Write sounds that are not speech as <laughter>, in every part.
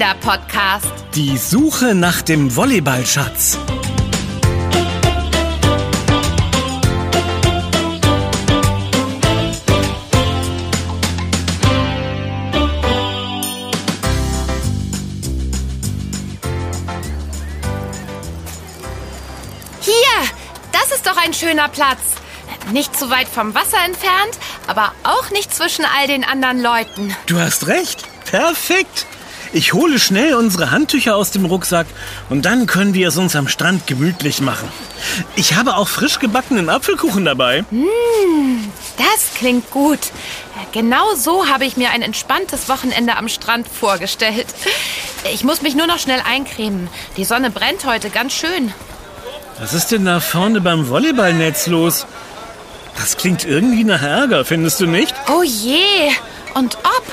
Kinderpodcast. Die Suche nach dem Volleyballschatz. Hier, das ist doch ein schöner Platz. Nicht zu weit vom Wasser entfernt, aber auch nicht zwischen all den anderen Leuten. Du hast recht. Perfekt. Ich hole schnell unsere Handtücher aus dem Rucksack und dann können wir es uns am Strand gemütlich machen. Ich habe auch frisch gebackenen Apfelkuchen dabei. Das klingt gut. Genau so habe ich mir ein entspanntes Wochenende am Strand vorgestellt. Ich muss mich nur noch schnell eincremen. Die Sonne brennt heute ganz schön. Was ist denn da vorne beim Volleyballnetz los? Das klingt irgendwie nach Ärger, findest du nicht? Oh je. Und ob?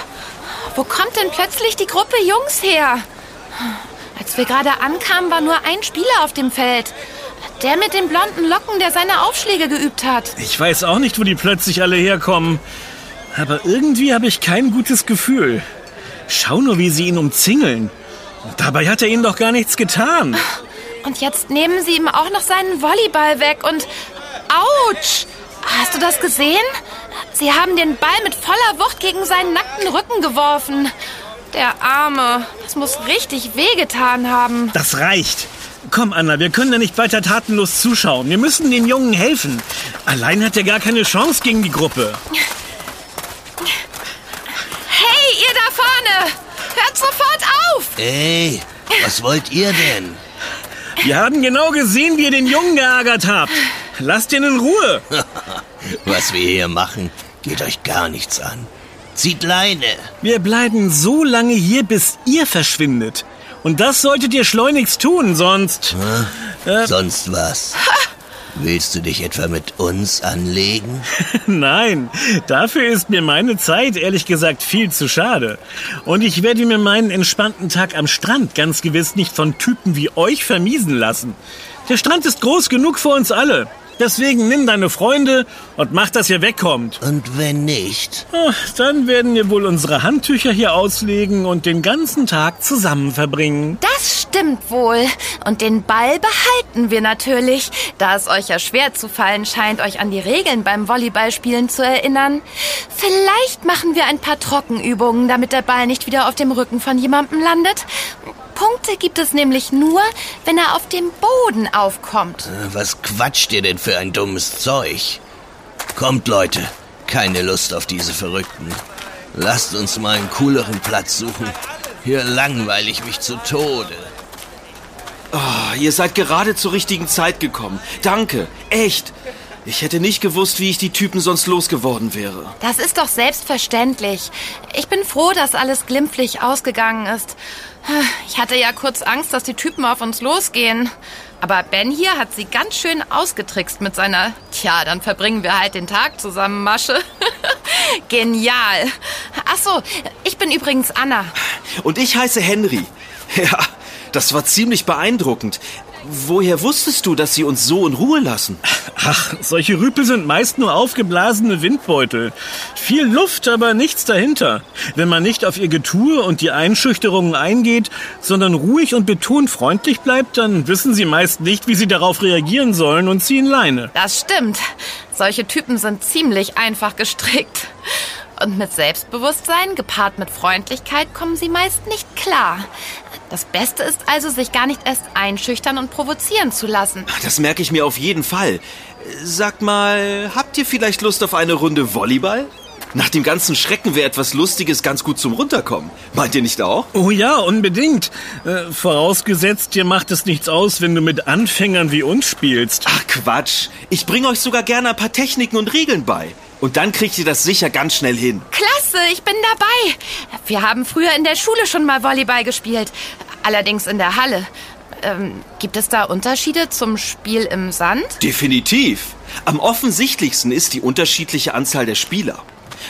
Wo kommt denn plötzlich die Gruppe Jungs her? Als wir gerade ankamen, war nur ein Spieler auf dem Feld. Der mit den blonden Locken, der seine Aufschläge geübt hat. Ich weiß auch nicht, wo die plötzlich alle herkommen. Aber irgendwie habe ich kein gutes Gefühl. Schau nur, wie sie ihn umzingeln. Dabei hat er ihnen doch gar nichts getan. Und jetzt nehmen sie ihm auch noch seinen Volleyball weg und... Autsch! Hast du das gesehen? Sie haben den Ball mit voller Wucht gegen seinen nackten Rücken geworfen. Der Arme. Das muss richtig wehgetan haben. Das reicht. Komm, Anna, wir können da nicht weiter tatenlos zuschauen. Wir müssen den Jungen helfen. Allein hat er gar keine Chance gegen die Gruppe. Hey, ihr da vorne! Hört sofort auf! Ey, was wollt ihr denn? Wir haben genau gesehen, wie ihr den Jungen geärgert habt. Lasst ihn in Ruhe. <laughs> Was wir hier machen, geht euch gar nichts an. Zieht Leine. Wir bleiben so lange hier, bis ihr verschwindet. Und das solltet ihr schleunigst tun, sonst... Äh, Sonst was? Willst du dich etwa mit uns anlegen? <laughs> Nein, dafür ist mir meine Zeit ehrlich gesagt viel zu schade. Und ich werde mir meinen entspannten Tag am Strand ganz gewiss nicht von Typen wie euch vermiesen lassen. Der Strand ist groß genug für uns alle. Deswegen nimm deine Freunde und mach, dass ihr wegkommt. Und wenn nicht? Ah, Dann werden wir wohl unsere Handtücher hier auslegen und den ganzen Tag zusammen verbringen. Das stimmt wohl. Und den Ball behalten wir natürlich, da es euch ja schwer zu fallen scheint, euch an die Regeln beim Volleyballspielen zu erinnern. Vielleicht machen wir ein paar Trockenübungen, damit der Ball nicht wieder auf dem Rücken von jemandem landet. Punkte gibt es nämlich nur, wenn er auf dem Boden aufkommt. Äh, Was quatscht ihr denn für ein dummes Zeug? Kommt, Leute. Keine Lust auf diese Verrückten. Lasst uns mal einen cooleren Platz suchen. Hier langweile ich mich zu Tode. Ah, ihr seid gerade zur richtigen Zeit gekommen. Danke, echt. Ich hätte nicht gewusst, wie ich die Typen sonst losgeworden wäre. Das ist doch selbstverständlich. Ich bin froh, dass alles glimpflich ausgegangen ist. Ich hatte ja kurz Angst, dass die Typen auf uns losgehen. Aber Ben hier hat sie ganz schön ausgetrickst mit seiner, tja, dann verbringen wir halt den Tag zusammen, Masche. <laughs> Genial. Ach so, ich bin übrigens Anna. Und ich heiße Henry. Ja, das war ziemlich beeindruckend. Woher wusstest du, dass sie uns so in Ruhe lassen? Ach, solche Rüpel sind meist nur aufgeblasene Windbeutel. Viel Luft, aber nichts dahinter. Wenn man nicht auf ihr Getue und die Einschüchterungen eingeht, sondern ruhig und betont freundlich bleibt, dann wissen sie meist nicht, wie sie darauf reagieren sollen und ziehen Leine. Das stimmt. Solche Typen sind ziemlich einfach gestrickt. Und mit Selbstbewusstsein, gepaart mit Freundlichkeit, kommen sie meist nicht klar. Das Beste ist also, sich gar nicht erst einschüchtern und provozieren zu lassen. Das merke ich mir auf jeden Fall. Sagt mal, habt ihr vielleicht Lust auf eine Runde Volleyball? Nach dem ganzen Schrecken wäre etwas Lustiges ganz gut zum Runterkommen. Meint ihr nicht auch? Oh ja, unbedingt. Äh, vorausgesetzt, dir macht es nichts aus, wenn du mit Anfängern wie uns spielst. Ach Quatsch. Ich bringe euch sogar gerne ein paar Techniken und Regeln bei. Und dann kriegt ihr das sicher ganz schnell hin. Klasse, ich bin dabei. Wir haben früher in der Schule schon mal Volleyball gespielt. Allerdings in der Halle. Ähm, gibt es da Unterschiede zum Spiel im Sand? Definitiv. Am offensichtlichsten ist die unterschiedliche Anzahl der Spieler.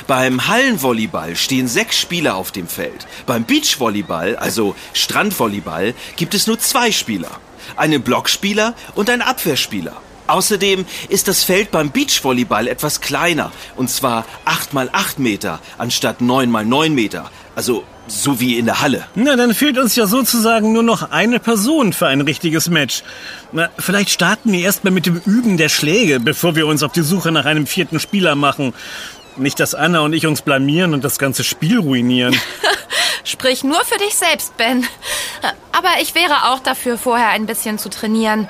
Beim Hallenvolleyball stehen sechs Spieler auf dem Feld. Beim Beachvolleyball, also Strandvolleyball, gibt es nur zwei Spieler. Einen Blockspieler und einen Abwehrspieler. Außerdem ist das Feld beim Beachvolleyball etwas kleiner. Und zwar 8 mal 8 Meter anstatt 9 mal 9 Meter. Also so wie in der Halle. Na, dann fehlt uns ja sozusagen nur noch eine Person für ein richtiges Match. Na, vielleicht starten wir erstmal mit dem Üben der Schläge, bevor wir uns auf die Suche nach einem vierten Spieler machen. Nicht, dass Anna und ich uns blamieren und das ganze Spiel ruinieren. <laughs> Sprich nur für dich selbst, Ben. Aber ich wäre auch dafür, vorher ein bisschen zu trainieren.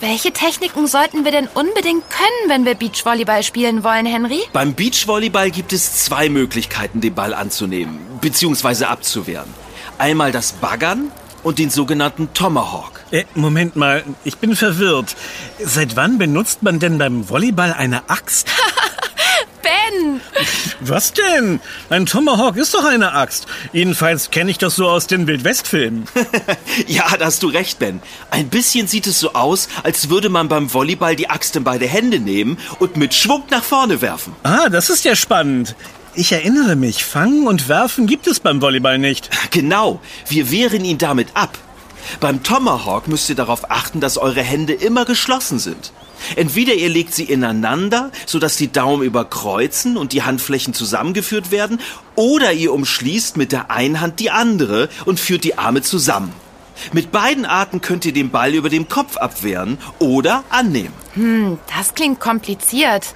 Welche Techniken sollten wir denn unbedingt können, wenn wir Beachvolleyball spielen wollen, Henry? Beim Beachvolleyball gibt es zwei Möglichkeiten, den Ball anzunehmen bzw. abzuwehren. Einmal das Baggern und den sogenannten Tomahawk. Äh, Moment mal, ich bin verwirrt. Seit wann benutzt man denn beim Volleyball eine Axt? <laughs> Ben! Was denn? Ein Tomahawk ist doch eine Axt. Jedenfalls kenne ich das so aus den Wildwestfilmen. <laughs> ja, da hast du recht, Ben. Ein bisschen sieht es so aus, als würde man beim Volleyball die Axt in beide Hände nehmen und mit Schwung nach vorne werfen. Ah, das ist ja spannend. Ich erinnere mich, Fangen und Werfen gibt es beim Volleyball nicht. Genau, wir wehren ihn damit ab. Beim Tomahawk müsst ihr darauf achten, dass eure Hände immer geschlossen sind. Entweder ihr legt sie ineinander, sodass die Daumen überkreuzen und die Handflächen zusammengeführt werden, oder ihr umschließt mit der einen Hand die andere und führt die Arme zusammen. Mit beiden Arten könnt ihr den Ball über dem Kopf abwehren oder annehmen. Hm, das klingt kompliziert.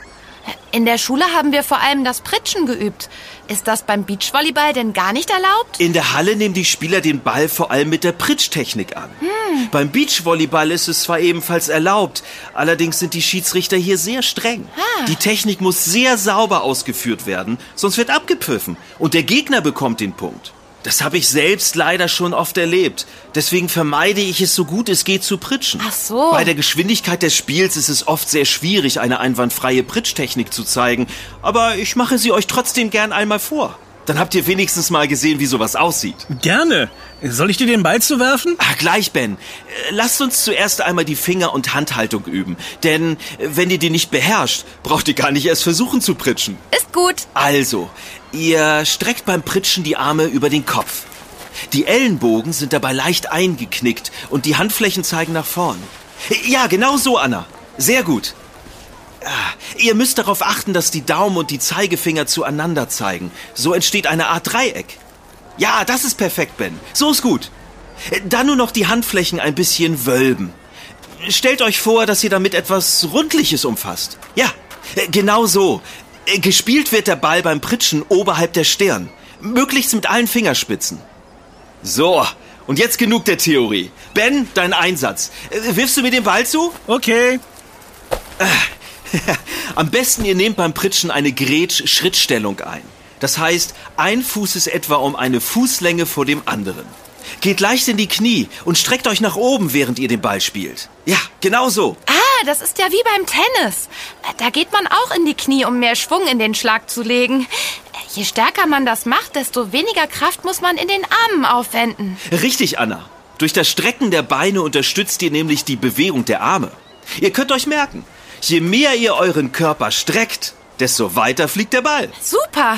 In der Schule haben wir vor allem das Pritschen geübt. Ist das beim Beachvolleyball denn gar nicht erlaubt? In der Halle nehmen die Spieler den Ball vor allem mit der Pritsch-Technik an. Hm. Beim Beachvolleyball ist es zwar ebenfalls erlaubt, allerdings sind die Schiedsrichter hier sehr streng. Ah. Die Technik muss sehr sauber ausgeführt werden, sonst wird abgepfiffen und der Gegner bekommt den Punkt. Das habe ich selbst leider schon oft erlebt. Deswegen vermeide ich es so gut es geht zu pritschen. Ach so. Bei der Geschwindigkeit des Spiels ist es oft sehr schwierig, eine einwandfreie Pritsch-Technik zu zeigen. Aber ich mache sie euch trotzdem gern einmal vor. Dann habt ihr wenigstens mal gesehen, wie sowas aussieht. Gerne. Soll ich dir den Ball zuwerfen? Ah, gleich, Ben. Lasst uns zuerst einmal die Finger- und Handhaltung üben. Denn wenn ihr die nicht beherrscht, braucht ihr gar nicht erst versuchen zu pritschen. Ist gut. Also, ihr streckt beim Pritschen die Arme über den Kopf. Die Ellenbogen sind dabei leicht eingeknickt und die Handflächen zeigen nach vorn. Ja, genau so, Anna. Sehr gut. Ah, ihr müsst darauf achten, dass die Daumen und die Zeigefinger zueinander zeigen. So entsteht eine Art Dreieck. Ja, das ist perfekt, Ben. So ist gut. Dann nur noch die Handflächen ein bisschen wölben. Stellt euch vor, dass ihr damit etwas Rundliches umfasst. Ja, genau so. Gespielt wird der Ball beim Pritschen oberhalb der Stirn. Möglichst mit allen Fingerspitzen. So, und jetzt genug der Theorie. Ben, dein Einsatz. Wirfst du mir den Ball zu? Okay. Ah, <laughs> Am besten ihr nehmt beim Pritschen eine Gretsch-Schrittstellung ein. Das heißt, ein Fuß ist etwa um eine Fußlänge vor dem anderen. Geht leicht in die Knie und streckt euch nach oben, während ihr den Ball spielt. Ja, genau so. Ah, das ist ja wie beim Tennis. Da geht man auch in die Knie, um mehr Schwung in den Schlag zu legen. Je stärker man das macht, desto weniger Kraft muss man in den Armen aufwenden. Richtig, Anna. Durch das Strecken der Beine unterstützt ihr nämlich die Bewegung der Arme. Ihr könnt euch merken, Je mehr ihr euren Körper streckt, desto weiter fliegt der Ball. Super.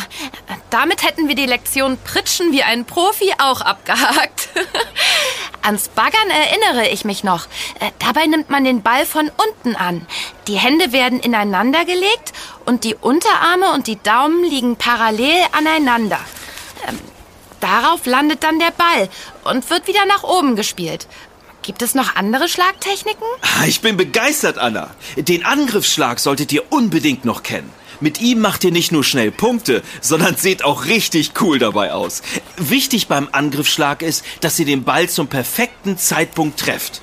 Damit hätten wir die Lektion Pritschen wie ein Profi auch abgehakt. <laughs> Ans Baggern erinnere ich mich noch. Äh, dabei nimmt man den Ball von unten an. Die Hände werden ineinander gelegt und die Unterarme und die Daumen liegen parallel aneinander. Ähm, darauf landet dann der Ball und wird wieder nach oben gespielt. Gibt es noch andere Schlagtechniken? Ah, ich bin begeistert, Anna. Den Angriffsschlag solltet ihr unbedingt noch kennen. Mit ihm macht ihr nicht nur schnell Punkte, sondern seht auch richtig cool dabei aus. Wichtig beim Angriffsschlag ist, dass ihr den Ball zum perfekten Zeitpunkt trefft.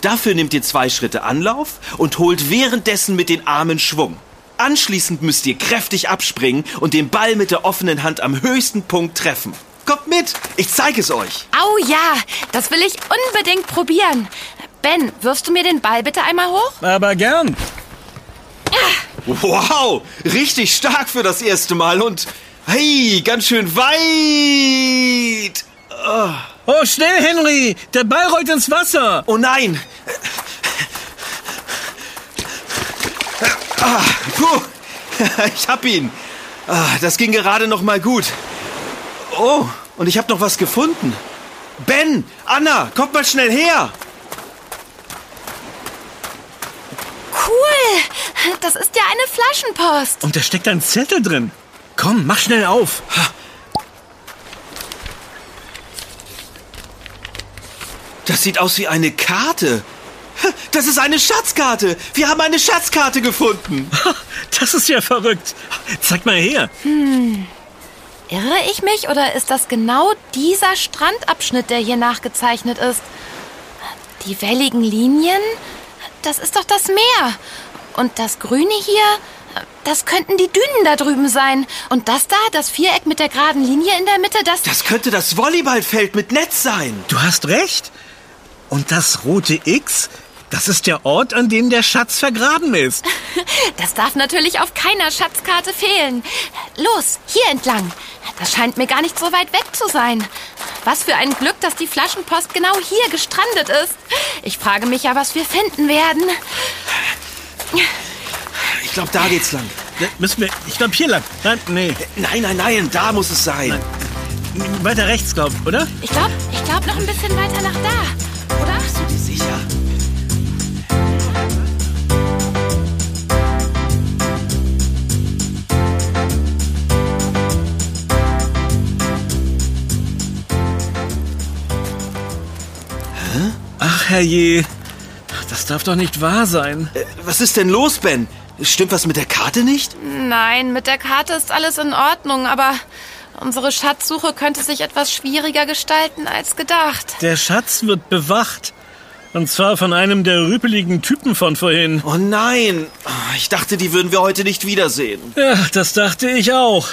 Dafür nehmt ihr zwei Schritte Anlauf und holt währenddessen mit den Armen Schwung. Anschließend müsst ihr kräftig abspringen und den Ball mit der offenen Hand am höchsten Punkt treffen. Kommt mit, ich zeige es euch. Au ja, das will ich unbedingt probieren. Ben, wirfst du mir den Ball bitte einmal hoch? Aber gern. Wow, richtig stark für das erste Mal und hey, ganz schön weit. Oh. oh, schnell, Henry, der Ball rollt ins Wasser. Oh nein. Ah, puh, <laughs> ich hab ihn. Ah, das ging gerade noch mal gut. Oh, und ich habe noch was gefunden. Ben, Anna, kommt mal schnell her. Cool. Das ist ja eine Flaschenpost. Und da steckt ein Zettel drin. Komm, mach schnell auf. Das sieht aus wie eine Karte. Das ist eine Schatzkarte. Wir haben eine Schatzkarte gefunden. Das ist ja verrückt. Zeig mal her. Irre ich mich oder ist das genau dieser Strandabschnitt, der hier nachgezeichnet ist? Die welligen Linien? Das ist doch das Meer. Und das Grüne hier, das könnten die Dünen da drüben sein. Und das da, das Viereck mit der geraden Linie in der Mitte, das... Das könnte das Volleyballfeld mit Netz sein. Du hast recht. Und das rote X, das ist der Ort, an dem der Schatz vergraben ist. <laughs> Das darf natürlich auf keiner Schatzkarte fehlen. Los, hier entlang. Das scheint mir gar nicht so weit weg zu sein. Was für ein Glück, dass die Flaschenpost genau hier gestrandet ist. Ich frage mich ja, was wir finden werden. Ich glaube, da geht's lang. Da müssen wir, ich glaube hier lang. Nein, nee, Nein, nein, nein, da muss es sein. weiter rechts, glaub, oder? Ich glaube, ich glaube noch ein bisschen weiter nach da. Herrje. Das darf doch nicht wahr sein. Äh, Was ist denn los, Ben? Stimmt was mit der Karte nicht? Nein, mit der Karte ist alles in Ordnung, aber unsere Schatzsuche könnte sich etwas schwieriger gestalten als gedacht. Der Schatz wird bewacht. Und zwar von einem der rüpeligen Typen von vorhin. Oh nein. Ich dachte, die würden wir heute nicht wiedersehen. Ja, das dachte ich auch.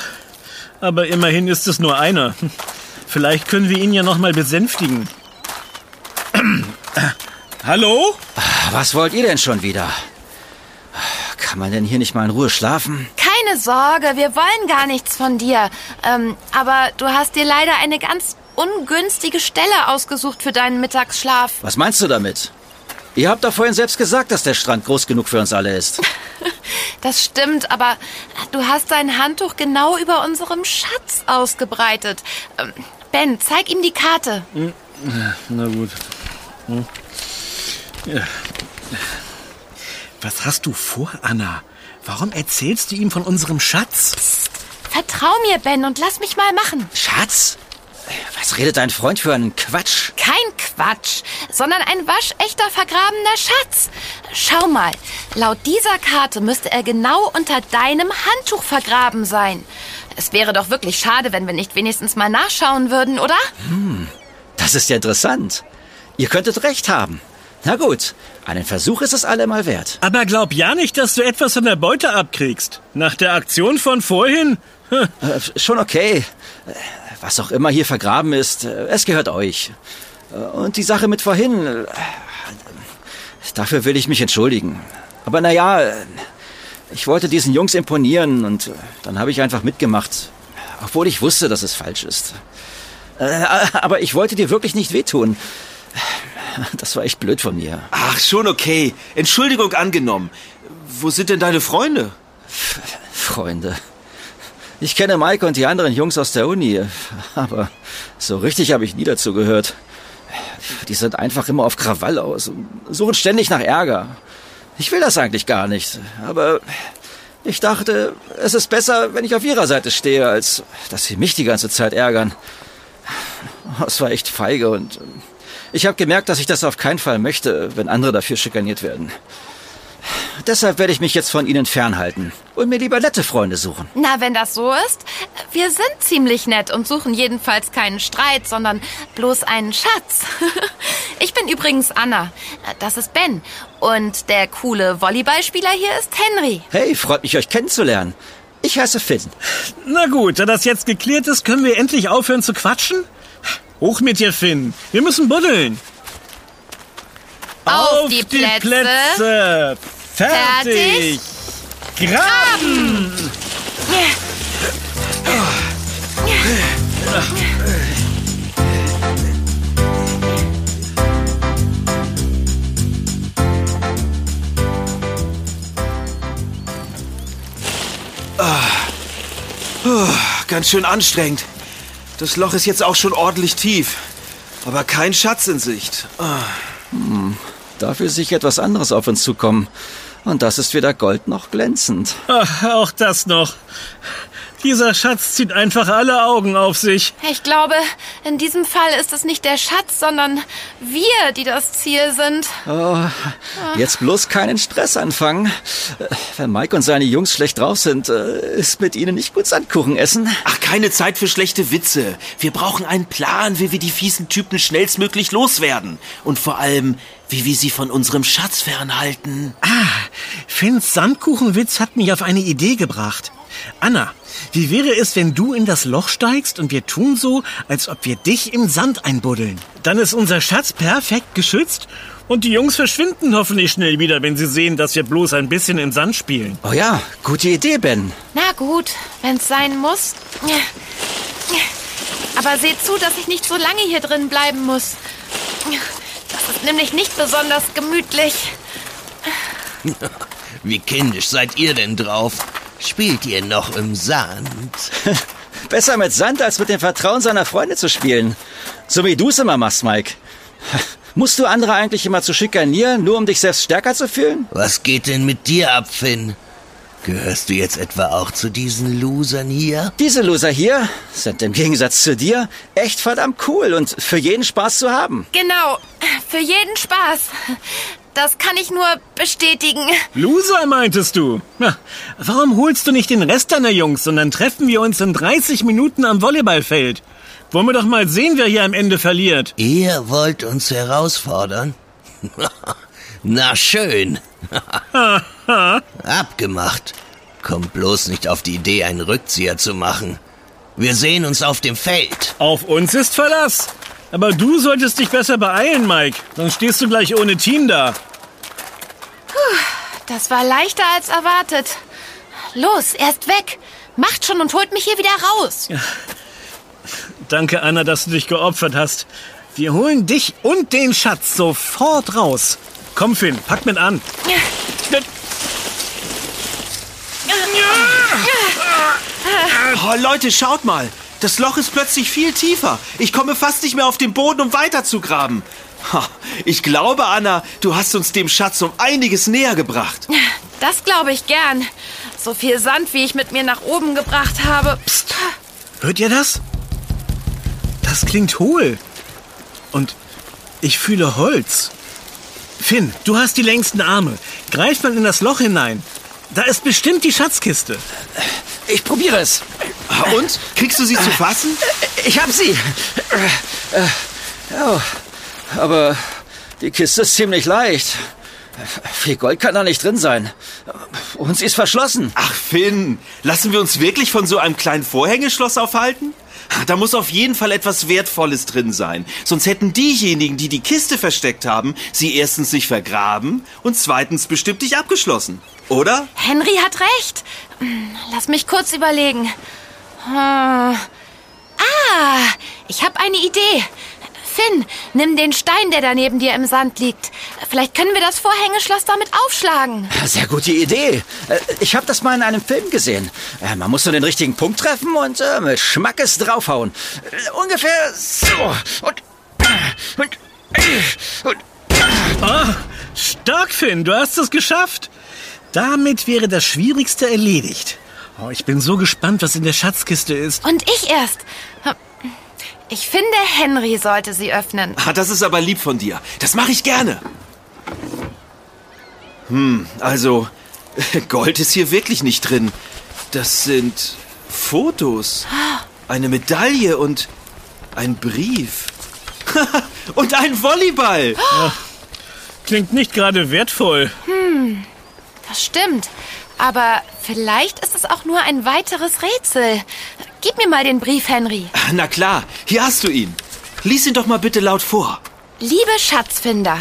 Aber immerhin ist es nur einer. Vielleicht können wir ihn ja noch mal besänftigen. Hallo? Was wollt ihr denn schon wieder? Kann man denn hier nicht mal in Ruhe schlafen? Keine Sorge, wir wollen gar nichts von dir. Ähm, aber du hast dir leider eine ganz ungünstige Stelle ausgesucht für deinen Mittagsschlaf. Was meinst du damit? Ihr habt doch vorhin selbst gesagt, dass der Strand groß genug für uns alle ist. <laughs> Das stimmt, aber du hast dein Handtuch genau über unserem Schatz ausgebreitet. Ähm, Ben, zeig ihm die Karte. Na gut. Hm. Ja. Was hast du vor, Anna? Warum erzählst du ihm von unserem Schatz? Vertrau mir, Ben, und lass mich mal machen. Schatz? Was redet dein Freund für einen Quatsch? Kein Quatsch, sondern ein waschechter vergrabener Schatz. Schau mal, laut dieser Karte müsste er genau unter deinem Handtuch vergraben sein. Es wäre doch wirklich schade, wenn wir nicht wenigstens mal nachschauen würden, oder? Das ist ja interessant. Ihr könntet recht haben. Na gut, einen Versuch ist es allemal wert. Aber glaub ja nicht, dass du etwas von der Beute abkriegst. Nach der Aktion von vorhin? Hm, Äh, schon okay. Äh, Was auch immer hier vergraben ist, äh, es gehört euch. Äh, Und die Sache mit vorhin, dafür will ich mich entschuldigen. Aber naja, ich wollte diesen Jungs imponieren und dann habe ich einfach mitgemacht. Obwohl ich wusste, dass es falsch ist. Aber ich wollte dir wirklich nicht wehtun. Das war echt blöd von mir. Ach, schon okay. Entschuldigung angenommen. Wo sind denn deine Freunde? Freunde. Ich kenne Mike und die anderen Jungs aus der Uni, aber so richtig habe ich nie dazu gehört. Die sind einfach immer auf Krawall aus und suchen ständig nach Ärger. Ich will das eigentlich gar nicht, aber ich dachte, es ist besser, wenn ich auf ihrer Seite stehe, als dass sie mich die ganze Zeit ärgern. Es war echt feige und ich habe gemerkt, dass ich das auf keinen Fall möchte, wenn andere dafür schikaniert werden. Deshalb werde ich mich jetzt von ihnen fernhalten und mir lieber nette Freunde suchen. Na, wenn das so ist, wir sind ziemlich nett und suchen jedenfalls keinen Streit, sondern bloß einen Schatz. <laughs> Ich bin übrigens Anna. Das ist Ben. Und der coole Volleyballspieler hier ist Henry. Hey, freut mich, euch kennenzulernen. Ich heiße Finn. Na gut, da das jetzt geklärt ist, können wir endlich aufhören zu quatschen? Hoch mit dir, Finn. Wir müssen buddeln. Auf die Plätze. Plätze. Fertig. Graben. Ganz schön anstrengend. Das Loch ist jetzt auch schon ordentlich tief. Aber kein Schatz in Sicht. Ah, Dafür sehe ich etwas anderes auf uns zukommen. Und das ist weder Gold noch glänzend. Ach, auch das noch. Dieser Schatz zieht einfach alle Augen auf sich. Ich glaube, in diesem Fall ist es nicht der Schatz, sondern wir, die das Ziel sind. Oh, jetzt bloß keinen Stress anfangen. Wenn Mike und seine Jungs schlecht drauf sind, äh, ist mit ihnen nicht gut Sandkuchen essen. Ach, keine Zeit für schlechte Witze. Wir brauchen einen Plan, wie wir die fiesen Typen schnellstmöglich loswerden. Und vor allem, wie wir sie von unserem Schatz fernhalten. Ah, Finns Sandkuchenwitz hat mich auf eine Idee gebracht. Anna, wie wäre es, wenn du in das Loch steigst und wir tun so, als ob wir dich im Sand einbuddeln? Dann ist unser Schatz perfekt geschützt und die Jungs verschwinden hoffentlich schnell wieder, wenn sie sehen, dass wir bloß ein bisschen im Sand spielen. Oh ja, gute Idee, Ben. Na gut, wenn's sein muss. Aber seht zu, dass ich nicht so lange hier drin bleiben muss. Das ist nämlich nicht besonders gemütlich. <laughs> Wie kindisch seid ihr denn drauf? Spielt ihr noch im Sand? <laughs> Besser mit Sand, als mit dem Vertrauen seiner Freunde zu spielen. So wie du es immer machst, Mike. <laughs> Musst du andere eigentlich immer zu schikanieren, nur um dich selbst stärker zu fühlen? Was geht denn mit dir ab, Finn? Gehörst du jetzt etwa auch zu diesen Losern hier? Diese Loser hier sind im Gegensatz zu dir echt verdammt cool und für jeden Spaß zu haben. Genau, für jeden Spaß. Das kann ich nur bestätigen. Loser, meintest du? Na, warum holst du nicht den Rest deiner Jungs, sondern treffen wir uns in 30 Minuten am Volleyballfeld? Wollen wir doch mal sehen, wer hier am Ende verliert. Ihr wollt uns herausfordern? <laughs> Na schön. <laughs> Abgemacht. Kommt bloß nicht auf die Idee, einen Rückzieher zu machen. Wir sehen uns auf dem Feld. Auf uns ist Verlass. Aber du solltest dich besser beeilen, Mike. Sonst stehst du gleich ohne Team da. Das war leichter als erwartet. Los, er ist weg. Macht schon und holt mich hier wieder raus. Danke, Anna, dass du dich geopfert hast. Wir holen dich und den Schatz sofort raus. Komm, Finn, pack mit an. Oh, Leute, schaut mal. Das Loch ist plötzlich viel tiefer. Ich komme fast nicht mehr auf den Boden, um weiter zu graben. Ich glaube, Anna, du hast uns dem Schatz um einiges näher gebracht. Das glaube ich gern. So viel Sand, wie ich mit mir nach oben gebracht habe. Psst. Hört ihr das? Das klingt hohl. Und ich fühle Holz. Finn, du hast die längsten Arme. Greif mal in das Loch hinein. Da ist bestimmt die Schatzkiste. Ich probiere es. Und? Kriegst du sie zu fassen? Ich hab sie. Äh, Oh, aber die Kiste ist ziemlich leicht. Viel Gold kann da nicht drin sein. Und sie ist verschlossen. Ach, Finn, lassen wir uns wirklich von so einem kleinen Vorhängeschloss aufhalten? Da muss auf jeden Fall etwas Wertvolles drin sein. Sonst hätten diejenigen, die die Kiste versteckt haben, sie erstens nicht vergraben und zweitens bestimmt nicht abgeschlossen. Oder? Henry hat recht. Lass mich kurz überlegen. Ah, ich habe eine Idee. Finn, nimm den Stein, der da neben dir im Sand liegt. Vielleicht können wir das Vorhängeschloss damit aufschlagen. Sehr gute Idee. Äh, Ich habe das mal in einem Film gesehen. Äh, Man muss nur den richtigen Punkt treffen und äh, mit Schmackes draufhauen. Äh, Ungefähr so. Und, und, und Ah, stark, Finn, du hast es geschafft. Damit wäre das Schwierigste erledigt. Oh, ich bin so gespannt, was in der Schatzkiste ist. Und ich erst. Ich finde, Henry sollte sie öffnen. Ah, das ist aber lieb von dir. Das mache ich gerne. Hm, also, <laughs> Gold ist hier wirklich nicht drin. Das sind Fotos, eine Medaille und ein Brief. <laughs> und ein Volleyball. Klingt nicht gerade wertvoll. Das stimmt. Aber vielleicht ist es auch nur ein weiteres Rätsel. Gib mir mal den Brief, Henry. Na klar, hier hast du ihn. Lies ihn doch mal bitte laut vor. Liebe Schatzfinder,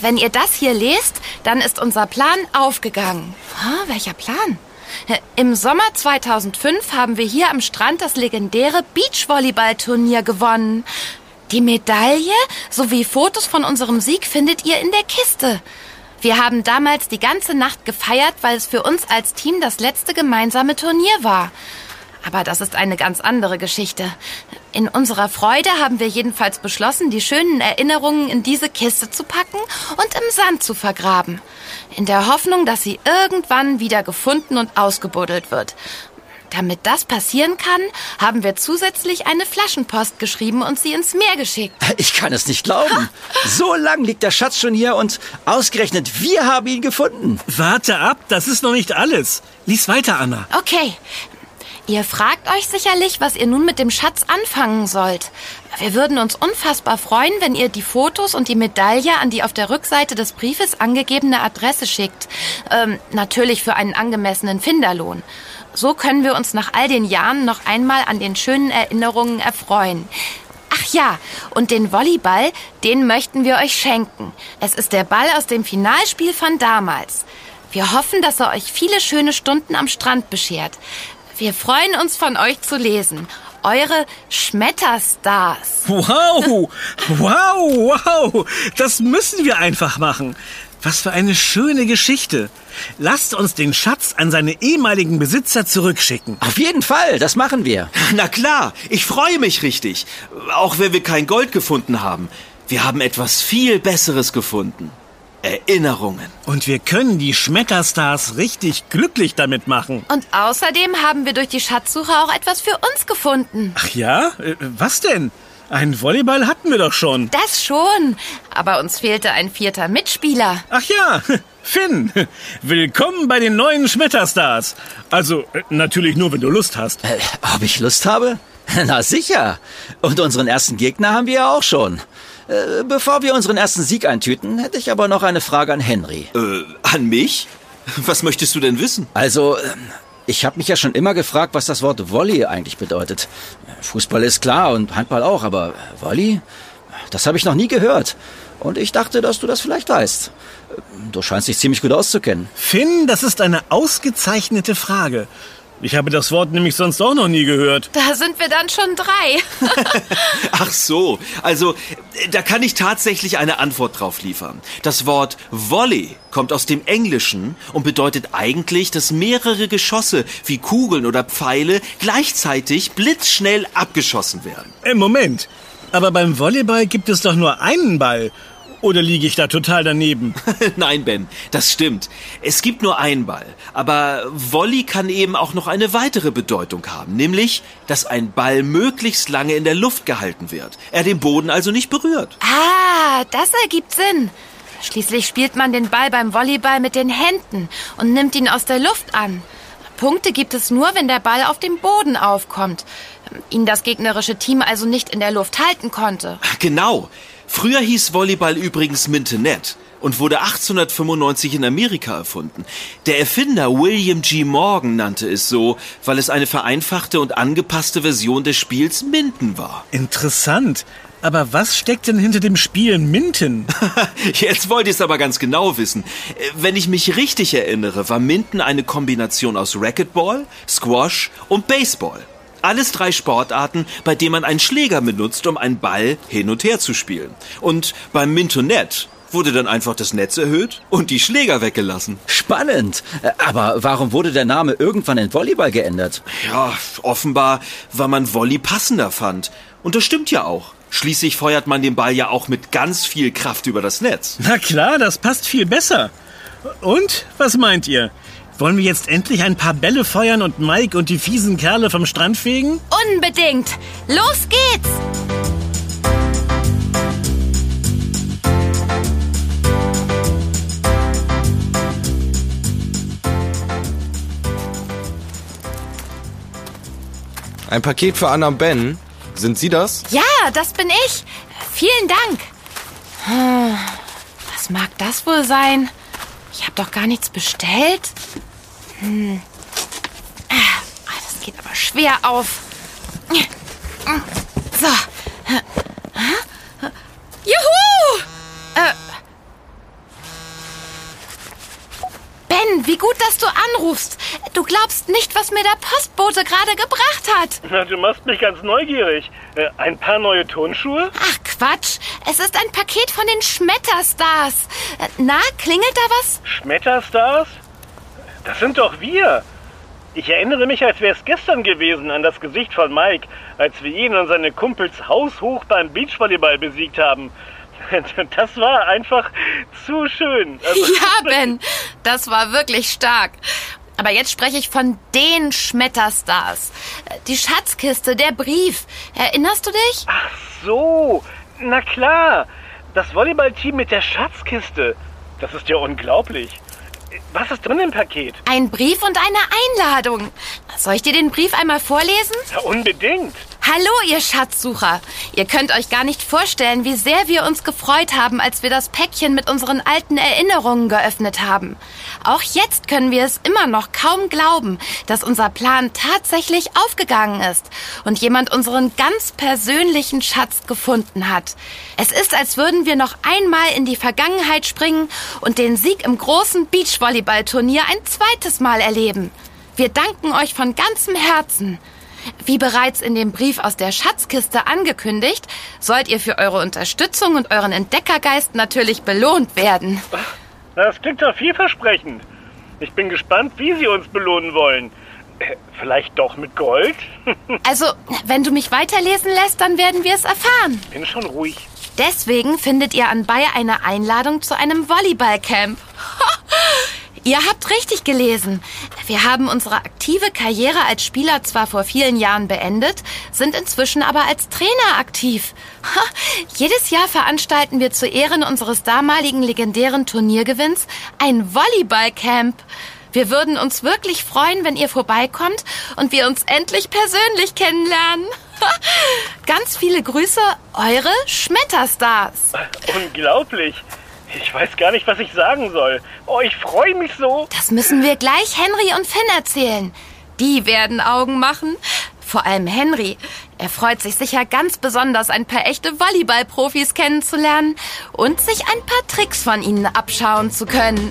wenn ihr das hier lest, dann ist unser Plan aufgegangen. Ha, welcher Plan? Im Sommer 2005 haben wir hier am Strand das legendäre Beachvolleyball-Turnier gewonnen. Die Medaille sowie Fotos von unserem Sieg findet ihr in der Kiste. Wir haben damals die ganze Nacht gefeiert, weil es für uns als Team das letzte gemeinsame Turnier war. Aber das ist eine ganz andere Geschichte. In unserer Freude haben wir jedenfalls beschlossen, die schönen Erinnerungen in diese Kiste zu packen und im Sand zu vergraben. In der Hoffnung, dass sie irgendwann wieder gefunden und ausgebuddelt wird. Damit das passieren kann, haben wir zusätzlich eine Flaschenpost geschrieben und sie ins Meer geschickt. <laughs> Ich kann es nicht glauben. <laughs> So lang liegt der Schatz schon hier und ausgerechnet wir haben ihn gefunden. Warte ab, das ist noch nicht alles. Lies weiter, Anna. Okay. Ihr fragt euch sicherlich, was ihr nun mit dem Schatz anfangen sollt. Wir würden uns unfassbar freuen, wenn ihr die Fotos und die Medaille an die auf der Rückseite des Briefes angegebene Adresse schickt. Ähm, natürlich für einen angemessenen Finderlohn. So können wir uns nach all den Jahren noch einmal an den schönen Erinnerungen erfreuen. Ach ja, und den Volleyball, den möchten wir euch schenken. Es ist der Ball aus dem Finalspiel von damals. Wir hoffen, dass er euch viele schöne Stunden am Strand beschert. Wir freuen uns von euch zu lesen. Eure Schmetterstars. Wow, wow, wow. Das müssen wir einfach machen. Was für eine schöne Geschichte. Lasst uns den Schatz an seine ehemaligen Besitzer zurückschicken. Auf jeden Fall, das machen wir. <laughs> Na klar, ich freue mich richtig. Auch wenn wir kein Gold gefunden haben. Wir haben etwas viel Besseres gefunden. Erinnerungen. Und wir können die Schmetterstars richtig glücklich damit machen. Und außerdem haben wir durch die Schatzsuche auch etwas für uns gefunden. Ach ja? Äh, Was denn? Ein Volleyball hatten wir doch schon. Das schon. Aber uns fehlte ein vierter Mitspieler. Ach ja, <laughs> Finn. <laughs> Willkommen bei den neuen Schmetterstars. Also, äh, natürlich nur, wenn du Lust hast. Äh, ob ich Lust habe? <laughs> Na sicher. Und unseren ersten Gegner haben wir ja auch schon. Äh, bevor wir unseren ersten Sieg eintüten, hätte ich aber noch eine Frage an Henry. Äh, an mich? Was möchtest du denn wissen? Also, ähm, ich habe mich ja schon immer gefragt, was das Wort Volley eigentlich bedeutet. Fußball ist klar und Handball auch, aber Volley? Das habe ich noch nie gehört. Und ich dachte, dass du das vielleicht weißt. Du scheinst dich ziemlich gut auszukennen. Finn, das ist eine ausgezeichnete Frage. Ich habe das Wort nämlich sonst auch noch nie gehört. Da sind wir dann schon drei. <laughs> <laughs> Ach so, also da kann ich tatsächlich eine Antwort drauf liefern. Das Wort Volley kommt aus dem Englischen und bedeutet eigentlich, dass mehrere Geschosse wie Kugeln oder Pfeile gleichzeitig blitzschnell abgeschossen werden. Äh, Moment. Aber beim Volleyball gibt es doch nur einen Ball. Oder liege ich da total daneben? <laughs> Nein, Ben, das stimmt. Es gibt nur einen Ball. Aber Volley kann eben auch noch eine weitere Bedeutung haben, nämlich, dass ein Ball möglichst lange in der Luft gehalten wird. Er den Boden also nicht berührt. Ah, das ergibt Sinn. Schließlich spielt man den Ball beim Volleyball mit den Händen und nimmt ihn aus der Luft an. Punkte gibt es nur, wenn der Ball auf dem Boden aufkommt. Ihn das gegnerische Team also nicht in der Luft halten konnte. Genau. Früher hieß Volleyball übrigens Mintonette und wurde 1895 in Amerika erfunden. Der Erfinder William G. Morgan nannte es so, weil es eine vereinfachte und angepasste Version des Spiels Minton war. Interessant. Aber was steckt denn hinter dem Spiel Minton? <laughs> Jetzt wollt ihr es aber ganz genau wissen. Wenn ich mich richtig erinnere, war Minton eine Kombination aus Racquetball, Squash und Baseball. Alles drei Sportarten, bei denen man einen Schläger benutzt, um einen Ball hin und her zu spielen. Und beim Mintonett wurde dann einfach das Netz erhöht und die Schläger weggelassen. Spannend. Aber warum wurde der Name irgendwann in Volleyball geändert? Ja, offenbar, weil man Volley passender fand. Und das stimmt ja auch. Schließlich feuert man den Ball ja auch mit ganz viel Kraft über das Netz. Na klar, das passt viel besser. Und, was meint ihr? Wollen wir jetzt endlich ein paar Bälle feuern und Mike und die fiesen Kerle vom Strand fegen? Unbedingt. Los geht's. Ein Paket für Anna und Ben. Sind Sie das? Ja, das bin ich. Vielen Dank. Hm, Was mag das wohl sein? Ich habe doch gar nichts bestellt. Hm. Das geht aber schwer auf. So. Juhu! Äh. Ben, wie gut, dass du anrufst. Du glaubst nicht, was mir der Postbote gerade gebracht hat. Na, du machst mich ganz neugierig. Äh, ein paar neue Turnschuhe? Ach Quatsch, es ist ein Paket von den Schmetterstars. Äh, Na, klingelt da was? Schmetterstars? Das sind doch wir. Ich erinnere mich, als wäre es gestern gewesen, an das Gesicht von Mike, als wir ihn und seine Kumpels haushoch beim Beachvolleyball besiegt haben. <laughs> Das war einfach zu schön. Also, <laughs> Ja, Ben, das war wirklich stark. Aber jetzt spreche ich von den Schmetterstars. Die Schatzkiste, der Brief. Erinnerst du dich? Ach so, na klar. Das Volleyballteam mit der Schatzkiste. Das ist ja unglaublich. Was ist drin im Paket? Ein Brief und eine Einladung. Soll ich dir den Brief einmal vorlesen? Ja, unbedingt. Hallo, ihr Schatzsucher. Ihr könnt euch gar nicht vorstellen, wie sehr wir uns gefreut haben, als wir das Päckchen mit unseren alten Erinnerungen geöffnet haben. Auch jetzt können wir es immer noch kaum glauben, dass unser Plan tatsächlich aufgegangen ist und jemand unseren ganz persönlichen Schatz gefunden hat. Es ist, als würden wir noch einmal in die Vergangenheit springen und den Sieg im großen Beachvolleyballturnier ein zweites Mal erleben. Wir danken euch von ganzem Herzen. Wie bereits in dem Brief aus der Schatzkiste angekündigt, sollt ihr für eure Unterstützung und euren Entdeckergeist natürlich belohnt werden. Das klingt doch vielversprechend. Ich bin gespannt, wie Sie uns belohnen wollen. Äh, Vielleicht doch mit Gold? <laughs> Also, wenn du mich weiterlesen lässt, dann werden wir es erfahren. bin schon ruhig. Deswegen findet ihr anbei eine Einladung zu einem Volleyballcamp. Ihr habt richtig gelesen. Wir haben unsere aktive Karriere als Spieler zwar vor vielen Jahren beendet, sind inzwischen aber als Trainer aktiv. Ha, jedes Jahr veranstalten wir zu Ehren unseres damaligen legendären Turniergewinns ein Volleyballcamp. Wir würden uns wirklich freuen, wenn ihr vorbeikommt und wir uns endlich persönlich kennenlernen. Ganz viele Grüße, eure Schmetterstars. <laughs> Unglaublich. Ich weiß gar nicht, was ich sagen soll. Oh, ich freue mich so. Das müssen wir gleich Henry und Finn erzählen. Die werden Augen machen. Vor allem Henry. Er freut sich sicher ganz besonders, ein paar echte Volleyballprofis kennenzulernen und sich ein paar Tricks von ihnen abschauen zu können.